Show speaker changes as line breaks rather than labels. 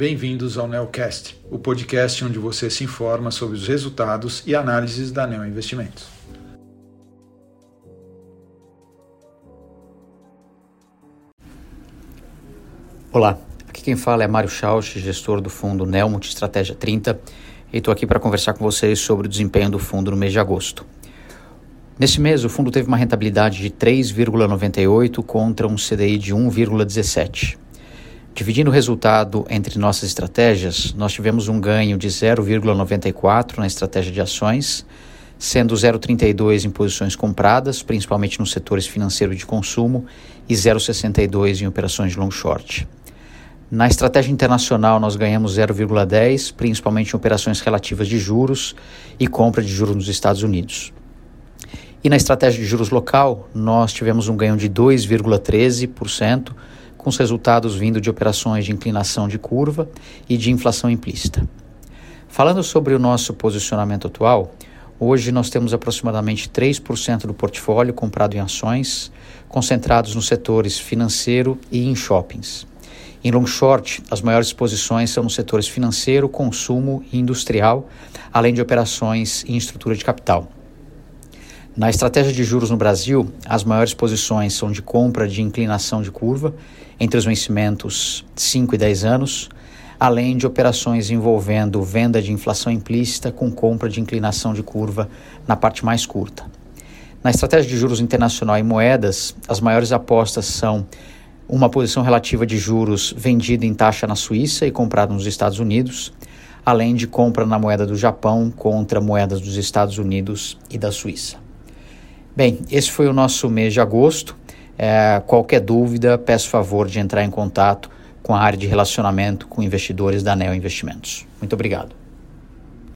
bem-vindos ao Neocast, o podcast onde você se informa sobre os resultados e análises da Neo Investimentos.
Olá, aqui quem fala é Mário Schausch, gestor do fundo Neo Multistratégia 30, e estou aqui para conversar com vocês sobre o desempenho do fundo no mês de agosto. Neste mês, o fundo teve uma rentabilidade de 3,98 contra um CDI de 1,17. Dividindo o resultado entre nossas estratégias, nós tivemos um ganho de 0,94 na estratégia de ações, sendo 0,32 em posições compradas, principalmente nos setores financeiro e de consumo, e 0,62 em operações de long short. Na estratégia internacional, nós ganhamos 0,10, principalmente em operações relativas de juros e compra de juros nos Estados Unidos. E na estratégia de juros local, nós tivemos um ganho de 2,13%, com os resultados vindo de operações de inclinação de curva e de inflação implícita. Falando sobre o nosso posicionamento atual, hoje nós temos aproximadamente 3% do portfólio comprado em ações, concentrados nos setores financeiro e em shoppings. Em long short, as maiores posições são nos setores financeiro, consumo e industrial, além de operações em estrutura de capital. Na estratégia de juros no Brasil, as maiores posições são de compra de inclinação de curva entre os vencimentos 5 e 10 anos, além de operações envolvendo venda de inflação implícita com compra de inclinação de curva na parte mais curta. Na estratégia de juros internacional e moedas, as maiores apostas são uma posição relativa de juros vendida em taxa na Suíça e comprada nos Estados Unidos, além de compra na moeda do Japão contra moedas dos Estados Unidos e da Suíça. Bem, esse foi o nosso mês de agosto. É, qualquer dúvida, peço favor de entrar em contato com a área de relacionamento com investidores da Neo Investimentos. Muito obrigado.